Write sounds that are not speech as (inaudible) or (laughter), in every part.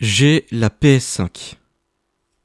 J'ai la PS5.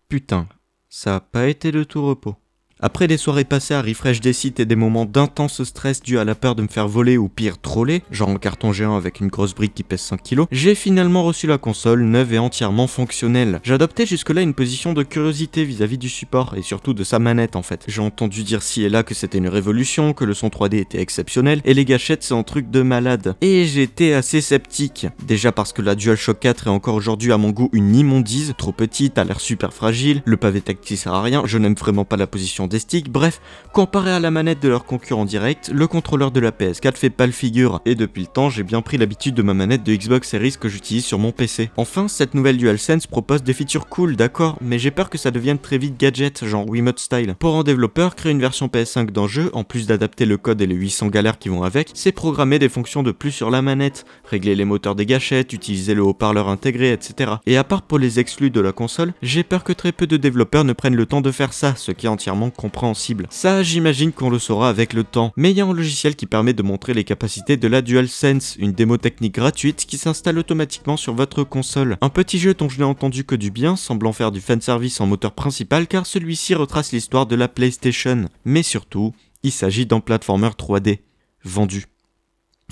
Putain, ça a pas été de tout repos. Après des soirées passées à refresh des sites et des moments d'intense stress dû à la peur de me faire voler ou pire troller, genre en carton géant avec une grosse brique qui pèse 5 kg, j'ai finalement reçu la console neuve et entièrement fonctionnelle. J'adoptais jusque-là une position de curiosité vis-à-vis du support et surtout de sa manette en fait. J'ai entendu dire ci et là que c'était une révolution, que le son 3D était exceptionnel et les gâchettes c'est un truc de malade. Et j'étais assez sceptique. Déjà parce que la DualShock 4 est encore aujourd'hui à mon goût une immondise, trop petite, a l'air super fragile, le pavé tactile sert à rien, je n'aime vraiment pas la position bref, comparé à la manette de leur concurrent direct, le contrôleur de la PS4 fait pas le figure, et depuis le temps j'ai bien pris l'habitude de ma manette de Xbox Series que j'utilise sur mon PC. Enfin, cette nouvelle DualSense propose des features cool, d'accord, mais j'ai peur que ça devienne très vite gadget, genre Wiimote style. Pour un développeur, créer une version PS5 d'un jeu, en plus d'adapter le code et les 800 galères qui vont avec, c'est programmer des fonctions de plus sur la manette, régler les moteurs des gâchettes, utiliser le haut-parleur intégré, etc. Et à part pour les exclus de la console, j'ai peur que très peu de développeurs ne prennent le temps de faire ça, ce qui est entièrement compréhensible. Ça, j'imagine qu'on le saura avec le temps. Mais il y a un logiciel qui permet de montrer les capacités de la DualSense, une démo technique gratuite qui s'installe automatiquement sur votre console. Un petit jeu dont je n'ai entendu que du bien, semblant faire du fanservice en moteur principal car celui-ci retrace l'histoire de la PlayStation. Mais surtout, il s'agit d'un platformer 3D. Vendu.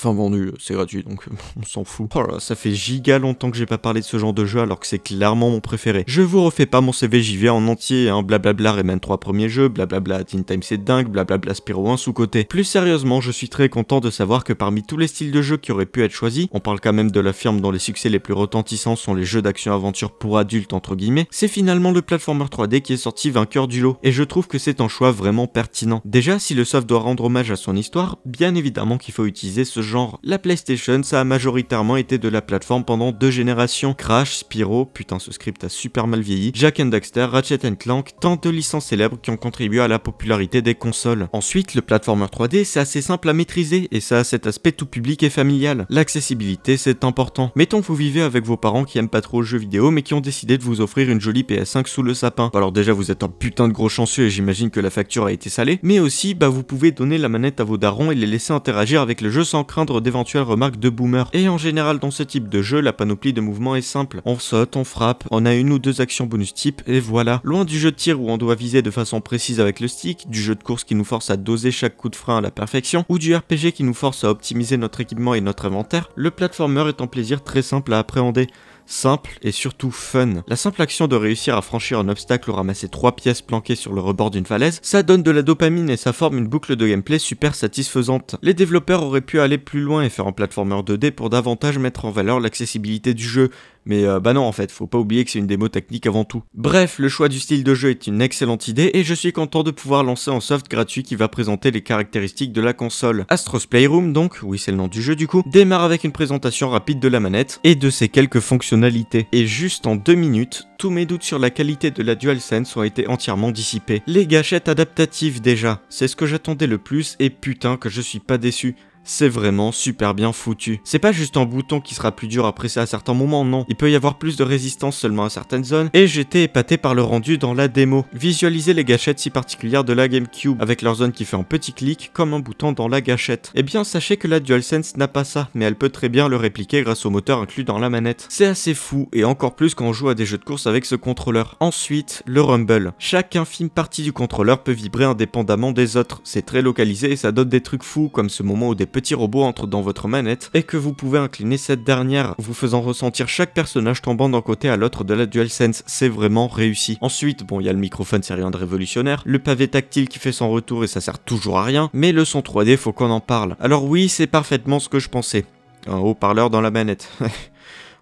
Enfin vendu, c'est gratuit donc (laughs) on s'en fout. Oh là, ça fait giga longtemps que j'ai pas parlé de ce genre de jeu alors que c'est clairement mon préféré. Je vous refais pas mon CV, j'y vais en entier, hein, blablabla Rayman 3 premiers jeux, blablabla Teen Time c'est dingue, blablabla Spyro 1 sous-côté. Plus sérieusement, je suis très content de savoir que parmi tous les styles de jeux qui auraient pu être choisis, on parle quand même de la firme dont les succès les plus retentissants sont les jeux d'action-aventure pour adultes entre guillemets, c'est finalement le platformer 3D qui est sorti vainqueur du lot. Et je trouve que c'est un choix vraiment pertinent. Déjà, si le soft doit rendre hommage à son histoire, bien évidemment qu'il faut utiliser ce genre. La PlayStation, ça a majoritairement été de la plateforme pendant deux générations. Crash, Spyro, putain ce script a super mal vieilli, Jack and Daxter, Ratchet Clank, tant de licences célèbres qui ont contribué à la popularité des consoles. Ensuite, le platformer 3D, c'est assez simple à maîtriser et ça a cet aspect tout public et familial. L'accessibilité, c'est important. Mettons que vous vivez avec vos parents qui aiment pas trop le jeu vidéo mais qui ont décidé de vous offrir une jolie PS5 sous le sapin. Alors déjà, vous êtes un putain de gros chanceux et j'imagine que la facture a été salée, mais aussi, bah vous pouvez donner la manette à vos darons et les laisser interagir avec le jeu sans craindre d'éventuelles remarques de boomer. Et en général dans ce type de jeu, la panoplie de mouvements est simple. On saute, on frappe, on a une ou deux actions bonus type, et voilà. Loin du jeu de tir où on doit viser de façon précise avec le stick, du jeu de course qui nous force à doser chaque coup de frein à la perfection, ou du RPG qui nous force à optimiser notre équipement et notre inventaire, le platformer est un plaisir très simple à appréhender simple et surtout fun. La simple action de réussir à franchir un obstacle ou ramasser trois pièces planquées sur le rebord d'une falaise, ça donne de la dopamine et ça forme une boucle de gameplay super satisfaisante. Les développeurs auraient pu aller plus loin et faire un platformer 2D pour davantage mettre en valeur l'accessibilité du jeu, mais euh, bah non en fait, faut pas oublier que c'est une démo technique avant tout. Bref, le choix du style de jeu est une excellente idée et je suis content de pouvoir lancer un soft gratuit qui va présenter les caractéristiques de la console. Astros Playroom donc, oui c'est le nom du jeu du coup, démarre avec une présentation rapide de la manette et de ses quelques fonctionnalités. Et juste en deux minutes, tous mes doutes sur la qualité de la DualSense ont été entièrement dissipés. Les gâchettes adaptatives déjà, c'est ce que j'attendais le plus et putain que je suis pas déçu c'est vraiment super bien foutu. C'est pas juste un bouton qui sera plus dur à presser à certains moments, non. Il peut y avoir plus de résistance seulement à certaines zones, et j'étais épaté par le rendu dans la démo. Visualiser les gâchettes si particulières de la GameCube, avec leur zone qui fait un petit clic, comme un bouton dans la gâchette. Eh bien, sachez que la DualSense n'a pas ça, mais elle peut très bien le répliquer grâce au moteur inclus dans la manette. C'est assez fou, et encore plus quand on joue à des jeux de course avec ce contrôleur. Ensuite, le rumble. Chaque infime partie du contrôleur peut vibrer indépendamment des autres. C'est très localisé et ça donne des trucs fous, comme ce moment où des petit robot entre dans votre manette et que vous pouvez incliner cette dernière, vous faisant ressentir chaque personnage tombant d'un côté à l'autre de la DualSense. C'est vraiment réussi. Ensuite, bon, il y a le microphone, c'est rien de révolutionnaire, le pavé tactile qui fait son retour et ça sert toujours à rien, mais le son 3D, faut qu'on en parle. Alors oui, c'est parfaitement ce que je pensais. Un haut-parleur dans la manette. (laughs)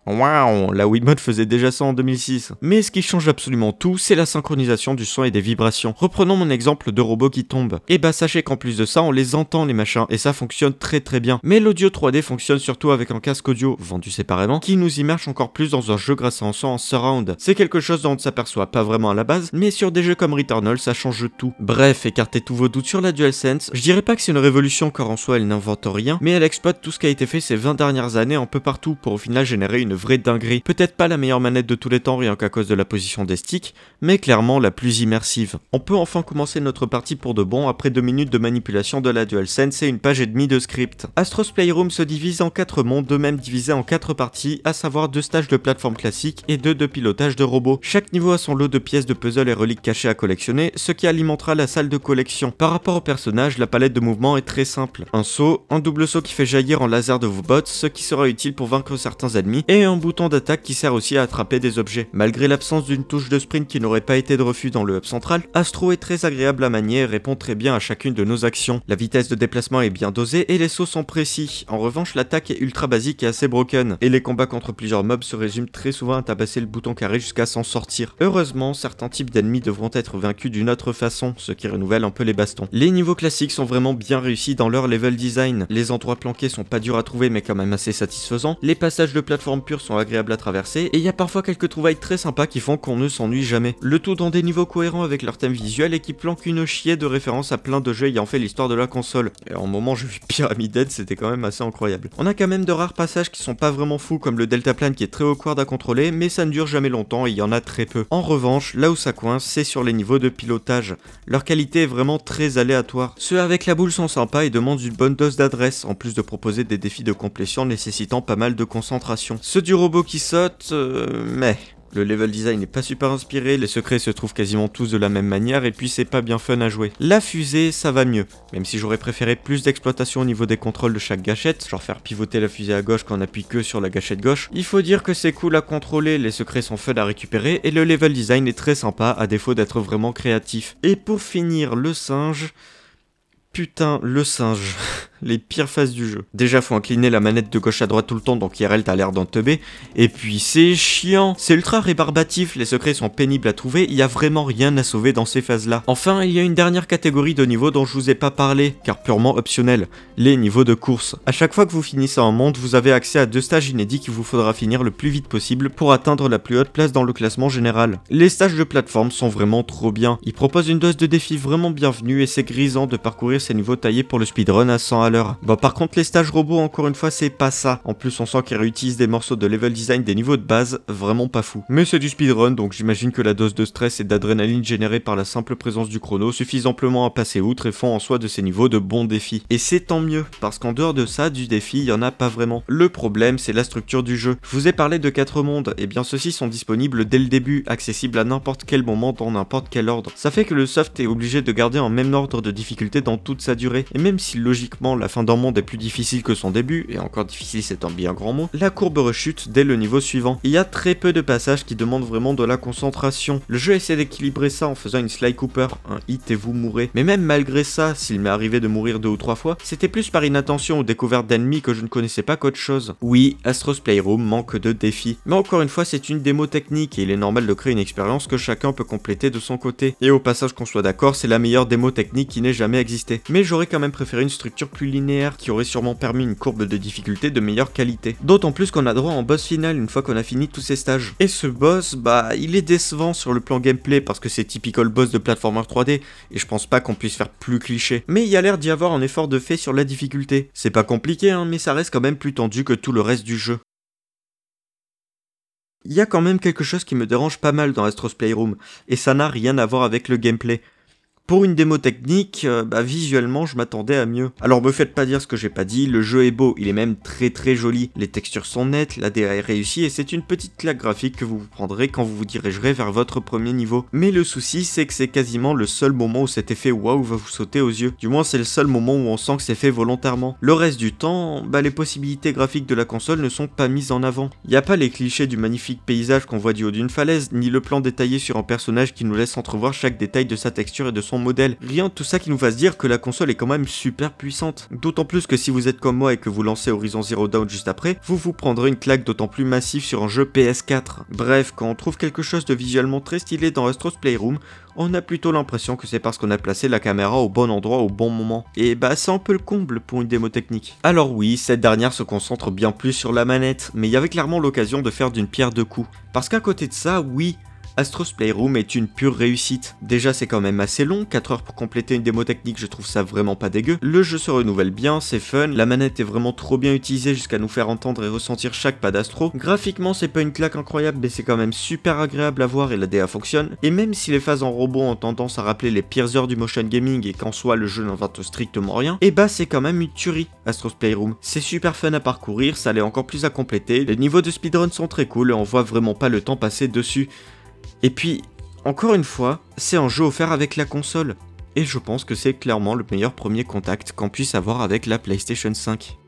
Waouh, la Wiimote faisait déjà ça en 2006. Mais ce qui change absolument tout, c'est la synchronisation du son et des vibrations. Reprenons mon exemple de robot qui tombe. Et eh bah sachez qu'en plus de ça, on les entend les machins, et ça fonctionne très très bien. Mais l'audio 3D fonctionne surtout avec un casque audio, vendu séparément, qui nous immerge encore plus dans un jeu grâce à un son en surround. C'est quelque chose dont on ne s'aperçoit pas vraiment à la base, mais sur des jeux comme Returnal, ça change tout. Bref, écartez tous vos doutes sur la DualSense, je dirais pas que c'est une révolution car en soi elle n'invente rien, mais elle exploite tout ce qui a été fait ces 20 dernières années un peu partout pour au final générer une vraie dinguerie. Peut-être pas la meilleure manette de tous les temps rien qu'à cause de la position des sticks, mais clairement la plus immersive. On peut enfin commencer notre partie pour de bon après deux minutes de manipulation de la DualSense et une page et demie de script. Astro's Playroom se divise en quatre mondes, deux même divisés en quatre parties, à savoir deux stages de plateforme classique et deux de pilotage de robots. Chaque niveau a son lot de pièces de puzzle et reliques cachées à collectionner, ce qui alimentera la salle de collection. Par rapport au personnage, la palette de mouvements est très simple. Un saut, un double saut qui fait jaillir en laser de vos bots, ce qui sera utile pour vaincre certains ennemis, et un bouton d'attaque qui sert aussi à attraper des objets. Malgré l'absence d'une touche de sprint qui n'aurait pas été de refus dans le hub central, Astro est très agréable à manier et répond très bien à chacune de nos actions. La vitesse de déplacement est bien dosée et les sauts sont précis. En revanche, l'attaque est ultra basique et assez broken, et les combats contre plusieurs mobs se résument très souvent à tabasser le bouton carré jusqu'à s'en sortir. Heureusement, certains types d'ennemis devront être vaincus d'une autre façon, ce qui renouvelle un peu les bastons. Les niveaux classiques sont vraiment bien réussis dans leur level design. Les endroits planqués sont pas durs à trouver mais quand même assez satisfaisants. Les passages de plateforme sont agréables à traverser et il y a parfois quelques trouvailles très sympas qui font qu'on ne s'ennuie jamais. Le tout dans des niveaux cohérents avec leur thème visuel et qui planquent une chier de référence à plein de jeux ayant fait l'histoire de la console. Et en moment j'ai vu Pyramid Head, c'était quand même assez incroyable. On a quand même de rares passages qui sont pas vraiment fous comme le deltaplane qui est très awkward à contrôler mais ça ne dure jamais longtemps et il y en a très peu. En revanche, là où ça coince, c'est sur les niveaux de pilotage. Leur qualité est vraiment très aléatoire. Ceux avec la boule sont sympas et demandent une bonne dose d'adresse, en plus de proposer des défis de complétion nécessitant pas mal de concentration. Du robot qui saute, euh, mais... Le level design n'est pas super inspiré, les secrets se trouvent quasiment tous de la même manière et puis c'est pas bien fun à jouer. La fusée, ça va mieux, même si j'aurais préféré plus d'exploitation au niveau des contrôles de chaque gâchette, genre faire pivoter la fusée à gauche quand on appuie que sur la gâchette gauche. Il faut dire que c'est cool à contrôler, les secrets sont fun à récupérer et le level design est très sympa à défaut d'être vraiment créatif. Et pour finir, le singe... Putain, le singe. (laughs) les pires phases du jeu. Déjà, faut incliner la manette de gauche à droite tout le temps, donc IRL t'as l'air d'en teubé. Et puis, c'est chiant. C'est ultra rébarbatif, les secrets sont pénibles à trouver, il y a vraiment rien à sauver dans ces phases-là. Enfin, il y a une dernière catégorie de niveaux dont je vous ai pas parlé, car purement optionnel. Les niveaux de course. À chaque fois que vous finissez un monde, vous avez accès à deux stages inédits qu'il vous faudra finir le plus vite possible pour atteindre la plus haute place dans le classement général. Les stages de plateforme sont vraiment trop bien. Ils proposent une dose de défi vraiment bienvenue et c'est grisant de parcourir ces niveaux taillés pour le speedrun à 100 Bon, par contre, les stages robots, encore une fois, c'est pas ça. En plus, on sent qu'ils réutilisent des morceaux de level design des niveaux de base, vraiment pas fou. Mais c'est du speedrun, donc j'imagine que la dose de stress et d'adrénaline générée par la simple présence du chrono suffisent amplement à passer outre et font en soi de ces niveaux de bons défis. Et c'est tant mieux, parce qu'en dehors de ça, du défi, il y en a pas vraiment. Le problème, c'est la structure du jeu. Je vous ai parlé de 4 mondes, et bien ceux-ci sont disponibles dès le début, accessibles à n'importe quel moment dans n'importe quel ordre. Ça fait que le soft est obligé de garder un même ordre de difficulté dans toute sa durée, et même si logiquement la fin d'un monde est plus difficile que son début, et encore difficile c'est un bien grand mot, la courbe rechute dès le niveau suivant. Il y a très peu de passages qui demandent vraiment de la concentration. Le jeu essaie d'équilibrer ça en faisant une Sly Cooper, un hit et vous mourrez. Mais même malgré ça, s'il m'est arrivé de mourir deux ou trois fois, c'était plus par inattention ou découverte d'ennemis que je ne connaissais pas qu'autre chose. Oui, Astro's Playroom manque de défis. Mais encore une fois, c'est une démo technique et il est normal de créer une expérience que chacun peut compléter de son côté. Et au passage qu'on soit d'accord, c'est la meilleure démo technique qui n'ait jamais existé. Mais j'aurais quand même préféré une structure plus linéaire qui aurait sûrement permis une courbe de difficulté de meilleure qualité. D'autant plus qu'on a droit en boss final une fois qu'on a fini tous ces stages. Et ce boss, bah, il est décevant sur le plan gameplay parce que c'est typical boss de platformer 3D et je pense pas qu'on puisse faire plus cliché. Mais il y a l'air d'y avoir un effort de fait sur la difficulté. C'est pas compliqué, hein, mais ça reste quand même plus tendu que tout le reste du jeu. Il y a quand même quelque chose qui me dérange pas mal dans Astro's Playroom, et ça n'a rien à voir avec le gameplay. Pour une démo technique, euh, bah, visuellement, je m'attendais à mieux. Alors me faites pas dire ce que j'ai pas dit, le jeu est beau, il est même très très joli, les textures sont nettes, la DA est réussie et c'est une petite claque graphique que vous vous prendrez quand vous vous dirigerez vers votre premier niveau. Mais le souci, c'est que c'est quasiment le seul moment où cet effet waouh va vous sauter aux yeux. Du moins, c'est le seul moment où on sent que c'est fait volontairement. Le reste du temps, bah, les possibilités graphiques de la console ne sont pas mises en avant. Y a pas les clichés du magnifique paysage qu'on voit du haut d'une falaise, ni le plan détaillé sur un personnage qui nous laisse entrevoir chaque détail de sa texture et de son modèle. Rien de tout ça qui nous fasse dire que la console est quand même super puissante. D'autant plus que si vous êtes comme moi et que vous lancez Horizon Zero Dawn juste après, vous vous prendrez une claque d'autant plus massive sur un jeu PS4. Bref, quand on trouve quelque chose de visuellement très stylé dans Astro's Playroom, on a plutôt l'impression que c'est parce qu'on a placé la caméra au bon endroit au bon moment. Et bah c'est un peu le comble pour une démo technique. Alors oui, cette dernière se concentre bien plus sur la manette, mais il y avait clairement l'occasion de faire d'une pierre deux coups. Parce qu'à côté de ça, oui, Astro's Playroom est une pure réussite. Déjà c'est quand même assez long, 4 heures pour compléter une démo technique, je trouve ça vraiment pas dégueu. Le jeu se renouvelle bien, c'est fun, la manette est vraiment trop bien utilisée jusqu'à nous faire entendre et ressentir chaque pas d'Astro. Graphiquement c'est pas une claque incroyable mais c'est quand même super agréable à voir et la DA fonctionne. Et même si les phases en robot ont tendance à rappeler les pires heures du motion gaming et qu'en soi le jeu n'invente strictement rien, et eh bah c'est quand même une tuerie Astro's Playroom. C'est super fun à parcourir, ça l'est encore plus à compléter, les niveaux de speedrun sont très cool et on voit vraiment pas le temps passer dessus. Et puis, encore une fois, c'est un jeu offert avec la console. Et je pense que c'est clairement le meilleur premier contact qu'on puisse avoir avec la PlayStation 5.